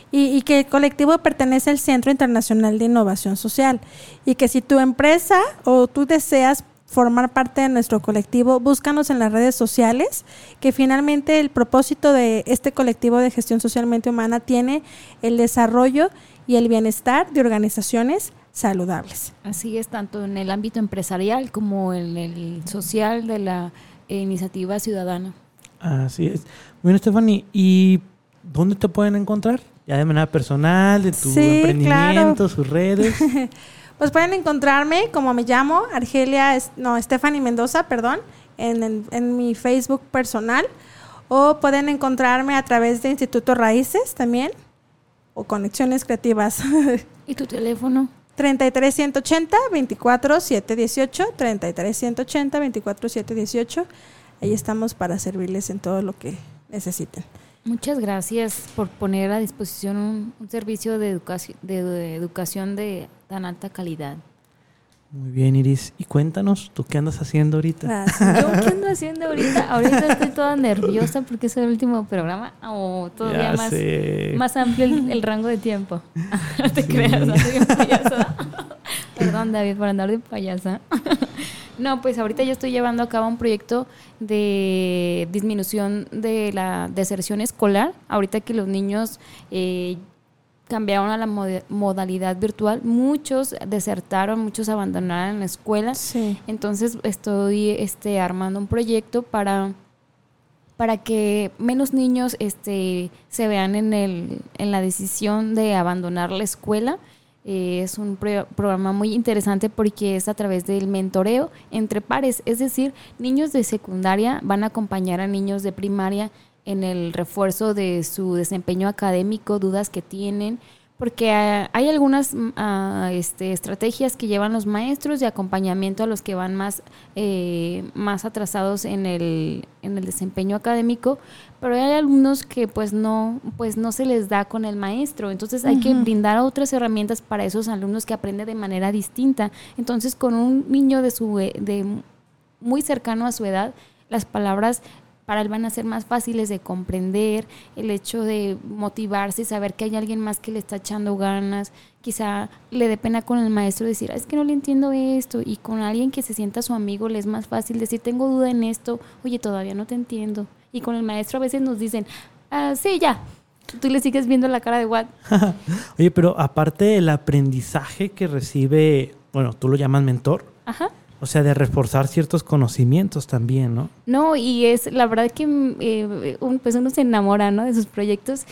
Y, y, que el colectivo pertenece al Centro Internacional de Innovación Social. Y que si tu empresa o tú deseas formar parte de nuestro colectivo, búscanos en las redes sociales, que finalmente el propósito de este colectivo de gestión socialmente humana tiene el desarrollo y el bienestar de organizaciones saludables. Así es, tanto en el ámbito empresarial como en el social de la iniciativa ciudadana. Así es. Bueno, Stephanie, ¿y dónde te pueden encontrar? Ya de manera personal, de tu emprendimiento, sus redes. Pues pueden encontrarme como me llamo, Argelia, no, Stephanie Mendoza, perdón, en, mi Facebook personal. O pueden encontrarme a través de Instituto Raíces también, o Conexiones Creativas. ¿Y tu teléfono? 33180 24718 33180 24718 Ahí estamos para servirles en todo lo que necesiten. Muchas gracias por poner a disposición un, servicio de, educación, de, educación de tan alta calidad. Muy bien, Iris. Y cuéntanos, ¿tú qué andas haciendo ahorita? ¿Yo qué ando haciendo ahorita? Ahorita estoy toda nerviosa porque es el último programa o todavía más, más amplio el, rango de tiempo. no te creas, no soy payasa. Perdón, David, por andar de payasa. No, pues ahorita yo estoy llevando a cabo un proyecto de disminución de la deserción escolar. Ahorita que los niños eh, cambiaron a la modalidad virtual, muchos desertaron, muchos abandonaron la escuela. Entonces estoy este, armando un proyecto para para que menos niños este, se vean en, el, en la decisión de abandonar la escuela eh, es un programa muy interesante porque es a través del mentoreo entre pares, es decir, niños de secundaria van a acompañar a niños de primaria en el refuerzo de su desempeño académico, dudas que tienen, porque hay algunas ah, este, estrategias que llevan los maestros de acompañamiento a los que van más, eh, más atrasados en el, en el desempeño académico, pero hay alumnos que pues no, pues no se les da con el maestro, entonces hay que brindar otras herramientas para esos alumnos que aprenden de manera distinta. Entonces con un niño de su de muy cercano a su edad, las palabras para él van a ser más fáciles de comprender, el hecho de motivarse y saber que hay alguien más que le está echando ganas, quizá le dé pena con el maestro decir, es que no le entiendo esto, y con alguien que se sienta su amigo le es más fácil decir, tengo duda en esto, oye, todavía no te entiendo. Y con el maestro a veces nos dicen, ah, sí, ya, tú le sigues viendo la cara de what. oye, pero aparte del aprendizaje que recibe, bueno, tú lo llamas mentor. Ajá o sea, de reforzar ciertos conocimientos también, ¿no? No, y es la verdad que eh, un, pues uno se enamora, ¿no? De sus proyectos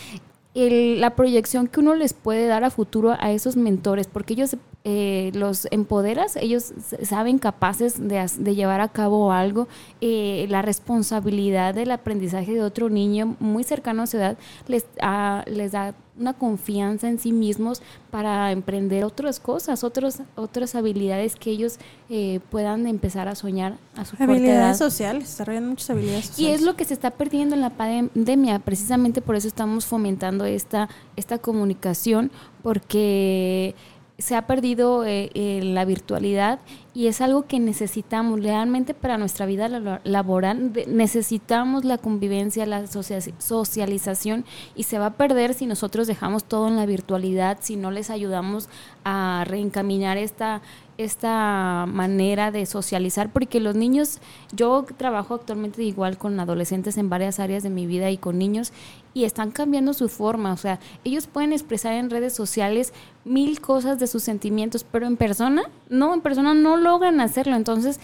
el- la proyección que uno les puede dar a futuro a esos mentores, porque ellos eh, los empoderas, ellos saben capaces de llevar a cabo algo, eh, la responsabilidad del aprendizaje de otro niño muy cercano a su edad les, ah, les da una confianza en sí mismos para emprender otras cosas, otros, otras habilidades que ellos eh, puedan empezar a soñar a su. Habilidades sociales, desarrollan muchas habilidades Y sociales. es lo que se está perdiendo en la pandemia, precisamente por eso estamos fomentando esta, esta comunicación, porque se ha perdido eh, eh, la virtualidad y es algo que necesitamos realmente para nuestra vida la- laboral. necesitamos la convivencia, la socia- socialización y se va a perder si nosotros dejamos todo en la virtualidad, si no les ayudamos a reencaminar esta, esta manera de socializar, porque los niños, yo trabajo actualmente igual con adolescentes en varias áreas de mi vida y con niños, y están cambiando su forma, o sea, ellos pueden expresar en redes sociales mil cosas de sus sentimientos, pero en persona, no, en persona no logran hacerlo, entonces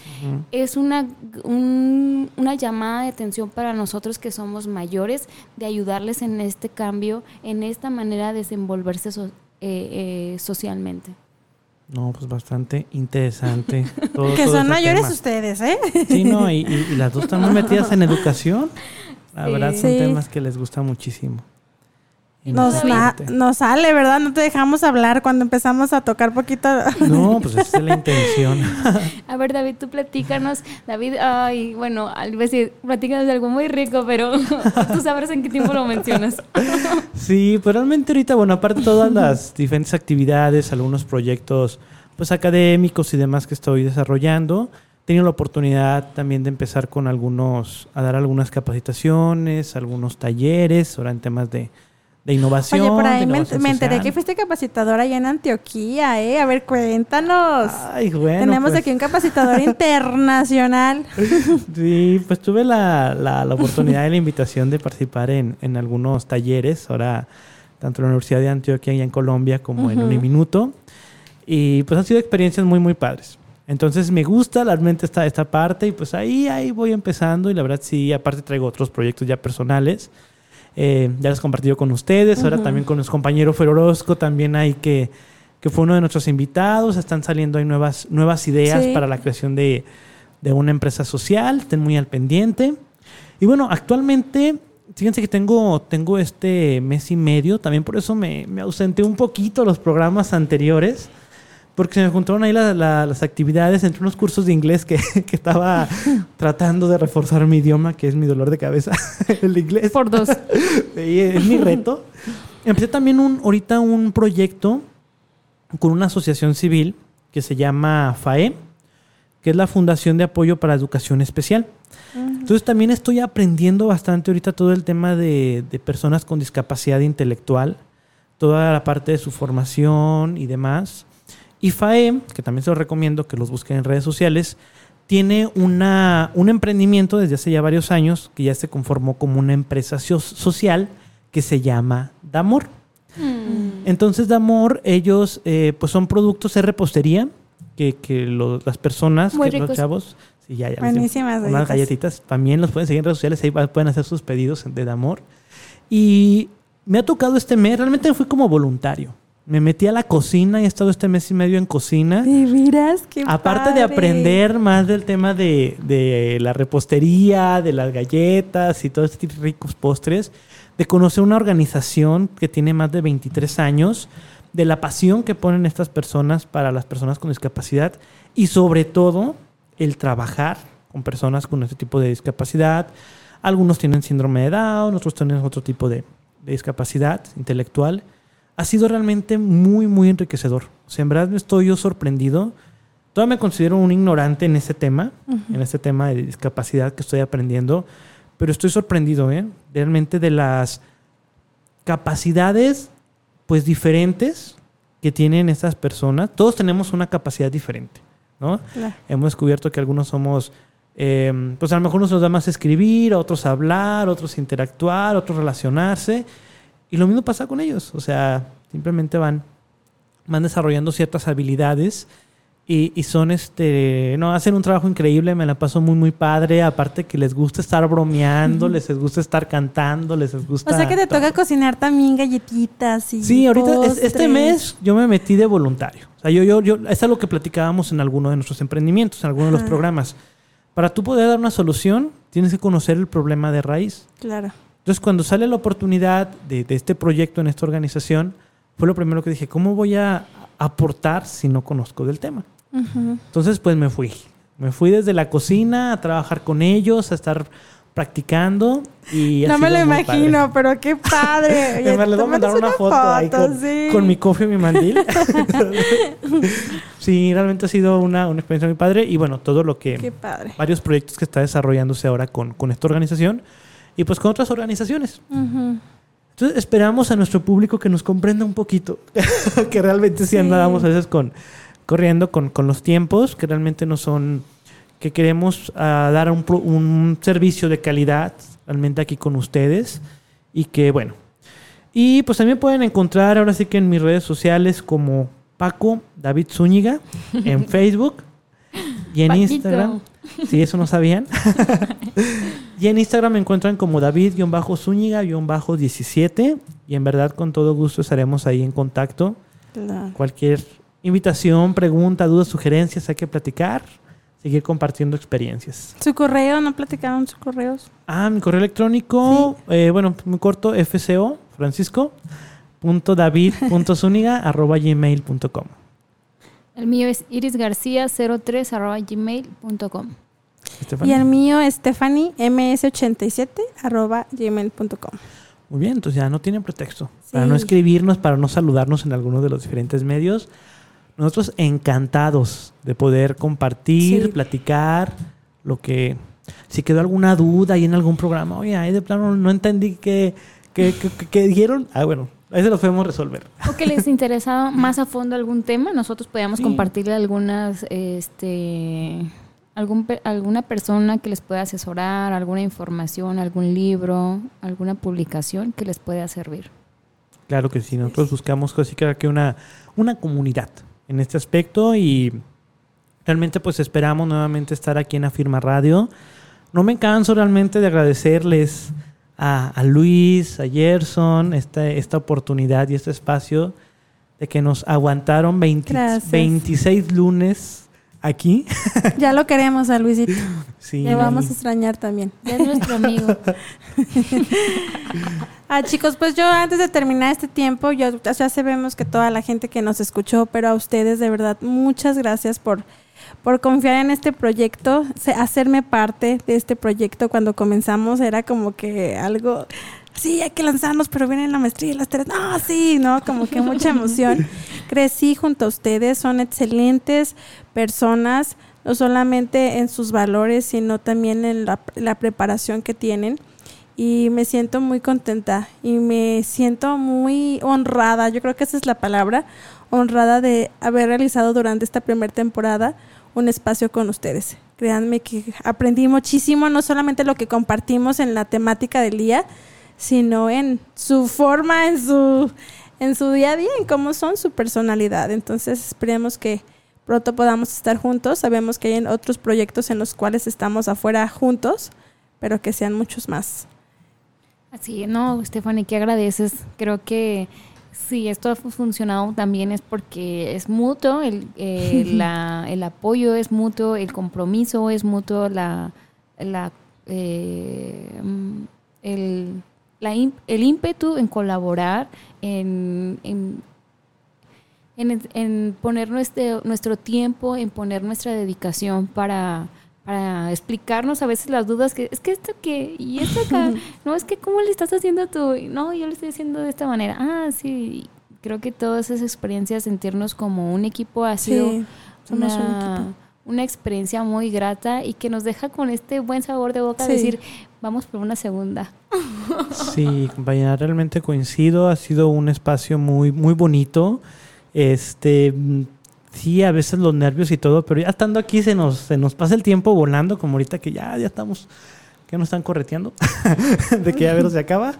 es una, un- una llamada de atención para nosotros que somos mayores, de ayudarles en este cambio, en esta manera de desenvolverse so- eh, eh, socialmente. No, pues bastante interesante. todo- que todo son mayores tema. ustedes, ¿eh? Sí, no, y, y- y las dos están muy metidas en educación. La Sí. verdad son Sí. temas que les gusta muchísimo. Y Nos, na- interesante. nos sale, ¿verdad? No te dejamos hablar cuando empezamos a tocar poquito. No, pues esa es la intención. A ver, David, tú platícanos. David, ay, bueno, al decir, platícanos de algo muy rico, pero tú sabrás en qué tiempo lo mencionas. Sí, pues realmente ahorita, bueno, aparte de todas las diferentes actividades, algunos proyectos pues académicos y demás que estoy desarrollando, he tenido la oportunidad también de empezar con algunos, a dar algunas capacitaciones, algunos talleres, ahora en temas de, de innovación. Oye, por de ahí me, enteré social. que fuiste capacitadora allá en Antioquía, ¿eh? A ver, cuéntanos. Ay, bueno. Tenemos pues, aquí un capacitador internacional. Sí, pues tuve la, la, la oportunidad y la invitación de participar en, en algunos talleres, ahora tanto en la Universidad de Antioquia y en Colombia como en. Uniminuto. Y pues han sido experiencias muy, muy padres. Entonces me gusta realmente esta, esta parte y pues ahí, ahí voy empezando y la verdad sí, aparte traigo otros proyectos ya personales. Eh, ya los he compartido con ustedes, ahora Ujú. también con nuestro compañero Fer Orozco también hay que, que fue uno de nuestros invitados, están saliendo ahí nuevas, nuevas ideas Sí. para la creación de, de una empresa social, estén muy al pendiente. Y bueno, actualmente, fíjense que tengo, tengo este mes y medio, también por eso me, me ausenté un poquito los programas anteriores, porque se me juntaron ahí la- la- las actividades entre unos cursos de inglés que, que estaba tratando de reforzar mi idioma, que es mi dolor de cabeza, el inglés. Por dos. Sí, es mi reto. Empecé también un, ahorita un proyecto con una asociación civil que se llama FAE, que es la Fundación de Apoyo para Educación Especial. Entonces también estoy aprendiendo bastante ahorita todo el tema de, de personas con discapacidad intelectual, toda la parte de su formación y demás. Y FAE, que también se los recomiendo que los busquen en redes sociales, tiene una, un emprendimiento desde hace ya varios años que ya se conformó como una empresa so- social que se llama Damor. Entonces, Damor, ellos eh, pues son productos de repostería que, que lo- las personas, Muy que los ricos. chavos, sí, ya, ya les unas galletas. galletitas, también los pueden seguir en redes sociales, ahí pueden hacer sus pedidos de Damor. Y me ha tocado este mes, realmente fui como voluntario. Me metí a la cocina y he estado este mes y medio en cocina. De veras, qué Aparte de aprender más del tema de, de la repostería, de las galletas y todos estos ricos postres, de conocer una organización que tiene más de 23 años, de la pasión que ponen estas personas para las personas con discapacidad y sobre todo el trabajar con personas con este tipo de discapacidad. Algunos tienen síndrome de Down, otros tienen otro tipo de, de discapacidad intelectual. Ha sido realmente muy, muy enriquecedor. O sea, en verdad estoy yo sorprendido. Todavía me considero un ignorante en ese tema, en este tema de discapacidad que estoy aprendiendo, pero estoy sorprendido, ¿eh? Realmente de las capacidades, pues diferentes que tienen estas personas. Todos tenemos una capacidad diferente, ¿no? Claro. Hemos descubierto que algunos somos, eh, pues a lo mejor unos nos da más escribir, a otros hablar, otros interactuar, otros relacionarse. Y lo mismo pasa con ellos. O sea, simplemente van, van desarrollando ciertas habilidades Y, y son, este, no, hacen un trabajo increíble, me la paso muy, muy padre. Aparte que les gusta estar bromeando, les gusta estar cantando, les gusta... O sea que te todo. toca cocinar también galletitas y Sí, ahorita es- este mes yo me metí de voluntario. O sea, yo, yo, yo, es algo que platicábamos en alguno de nuestros emprendimientos, en alguno de los programas. Para tú poder dar una solución, tienes que conocer el problema de raíz. Claro. Entonces, cuando sale la oportunidad de, de este proyecto en esta organización, fue lo primero que dije, ¿cómo voy a aportar si no conozco del tema? Ujú. Entonces, pues me fui. Me fui desde la cocina a trabajar con ellos, a estar practicando y No me lo muy padre. imagino, pero qué padre. Oye, voy a mandar tómanos una foto, ahí foto, con, sí. con mi coffee y mi mandil. sí, realmente ha sido una, una experiencia muy padre y bueno, todo lo que... Qué padre. Varios proyectos que está desarrollándose ahora con, con esta organización y pues con otras organizaciones. Ujú. Entonces esperamos a nuestro público que nos comprenda un poquito, que realmente sí Sí. andábamos a veces con, corriendo con, con los tiempos, que realmente no son, que queremos ah, dar un, un servicio de calidad realmente aquí con ustedes y que bueno. Y pues también pueden encontrar ahora sí que en mis redes sociales como Paco David Zúñiga en Facebook y en Paquito. Instagram. Si eso no sabían. y en Instagram me encuentran como David-Zúñiga-17. Y en verdad, con todo gusto estaremos ahí en contacto. Claro. Cualquier invitación, pregunta, dudas, sugerencias, hay que platicar. Seguir compartiendo experiencias. Su correo, ¿no platicaron sus correos? Ah, mi correo electrónico, eh, bueno, muy corto, fco, francisco, punto david punto zúñiga, arroba gmail punto com. El mío es irisgarcia03 arroba gmail.com. Y el mío es Stephanie ms87 arroba gmail.com. Muy bien, entonces ya no tienen pretexto Sí. para no escribirnos, para no saludarnos en algunos de los diferentes medios. Nosotros encantados de poder compartir, Sí. platicar, lo que... Si quedó alguna duda ahí en algún programa, oye, ahí de plano no entendí que, que, que, dijeron. Ah, bueno, ahí se lo podemos resolver. O que les interesa más a fondo algún tema, nosotros podíamos Sí. compartirle algunas, este, algún, alguna persona que les pueda asesorar, alguna información, algún libro, alguna publicación que les pueda servir. Claro que sí, nosotros buscamos casi que una, una comunidad en este aspecto y realmente pues esperamos nuevamente estar aquí en Afirma Radio. No me canso realmente de agradecerles a, a Luis, a Gerson, esta, esta oportunidad y este espacio de que nos aguantaron 20 Gracias. 26 lunes aquí. Ya lo queremos a Luisito. Sí, Le vamos a extrañar también. Ya es nuestro amigo. Ah, chicos, pues yo antes de terminar este tiempo, yo, ya sabemos que toda la gente que nos escuchó, pero a ustedes de verdad, muchas gracias por, por confiar en este proyecto, hacerme parte de este proyecto. Cuando comenzamos era como que algo, sí, hay que lanzarnos, pero viene la maestría y las tres, no, sí, ¿no? Como que mucha emoción. Crecí junto a ustedes, son excelentes personas, no solamente en sus valores, sino también en la, la preparación que tienen y me siento muy contenta y me siento muy honrada, yo creo que esa es la palabra, honrada de haber realizado durante esta primera temporada un espacio con ustedes. Créanme que aprendí muchísimo, no solamente lo que compartimos en la temática del día, sino en su forma, en su, en su día a día, en cómo son su personalidad. Entonces esperemos que pronto podamos estar juntos. Sabemos que hay otros proyectos en los cuales estamos afuera juntos, pero que sean muchos más. Así, no, Stephanie, ¿qué agradeces? Creo que si esto ha fu- funcionado también es porque es mutuo, el, eh, la- el apoyo es mutuo, el compromiso es mutuo, la, la, eh, mm, el, la el ímpetu en colaborar, en, en, en, en poner nuestro, nuestro tiempo, en poner nuestra dedicación para, para explicarnos a veces las dudas que es que esto que y esto acá no es que cómo le estás haciendo tú no yo lo estoy haciendo de esta manera ah sí creo que todas esas experiencias sentirnos como un equipo ha sido Sí, somos un una, equipo. una experiencia muy grata y que nos deja con este buen sabor de boca Sí. decir vamos por una segunda Sí, compañera, realmente coincido. Ha sido un espacio muy, muy bonito. Este, sí, a veces los nervios y todo, pero ya estando aquí se nos, se nos pasa el tiempo volando, como ahorita que ya, ya estamos, que nos están correteando, de que ya ver se acaba.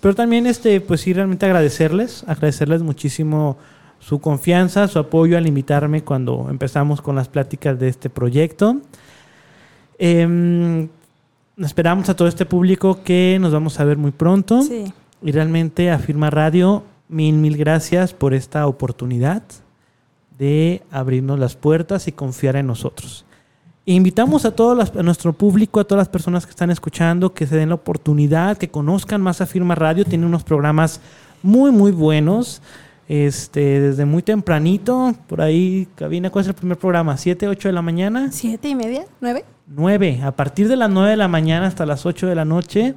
Pero también, este, pues sí, realmente agradecerles, agradecerles muchísimo su confianza, su apoyo al invitarme cuando empezamos con las pláticas de este proyecto. Em, esperamos a todo este público que nos vamos a ver muy pronto. Sí. Y realmente Afirma Radio, mil, mil gracias por esta oportunidad de abrirnos las puertas y confiar en nosotros. Invitamos a todo las- a nuestro público, a todas las personas que están escuchando, que se den la oportunidad, que conozcan más Afirma Radio. Tiene unos programas muy, muy buenos. Este, desde muy tempranito, por ahí, cabina, ¿cuál es el primer programa? ¿7, 8 de la mañana? ¿Siete y media? ¿Nueve? 9. A partir de las 9 de la mañana hasta las 8 de la noche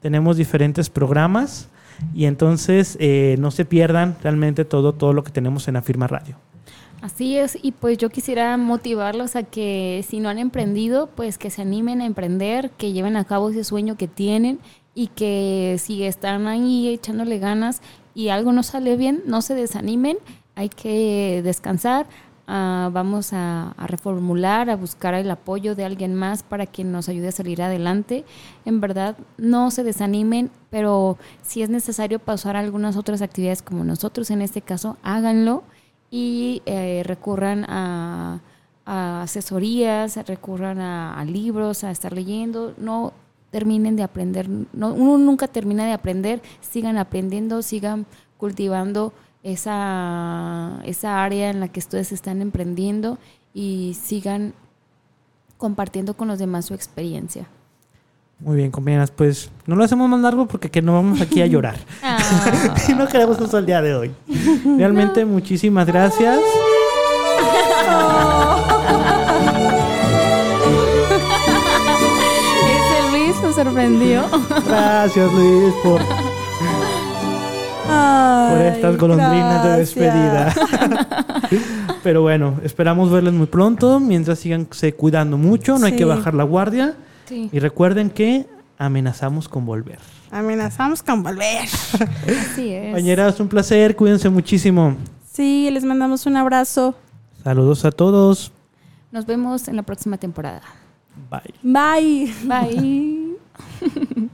tenemos diferentes programas y entonces eh, no se pierdan realmente todo, todo lo que tenemos en Afirma Radio. Así es, y pues yo quisiera motivarlos a que si no han emprendido, pues que se animen a emprender, que lleven a cabo ese sueño que tienen y que si están ahí echándole ganas y algo no sale bien, no se desanimen, hay que descansar, ah, vamos a, reformular, a buscar el apoyo de alguien más para que nos ayude a salir adelante. En verdad, no se desanimen, pero si es necesario pasar a algunas otras actividades como nosotros en este caso, háganlo y eh, recurran a, a asesorías, recurran a, a libros, a estar leyendo, no terminen de aprender, no, uno nunca termina de aprender, sigan aprendiendo, sigan cultivando esa, esa área en la que ustedes están emprendiendo y sigan compartiendo con los demás su experiencia. Muy bien, compañeras, pues no lo hacemos más largo porque que no vamos aquí a llorar. y no queremos eso el día de hoy. Realmente muchísimas gracias. Ese Luis me sorprendió. Gracias Luis por, por estas golondrinas de despedida. Pero bueno, esperamos verles muy pronto. Mientras síganse cuidando mucho, no hay que bajar la guardia. Sí. Y recuerden que amenazamos con volver. Amenazamos con volver. Así es. Compañeras, un placer. Cuídense muchísimo. Sí, les mandamos un abrazo. Saludos a todos. Nos vemos en la próxima temporada. Bye. Bye. Bye.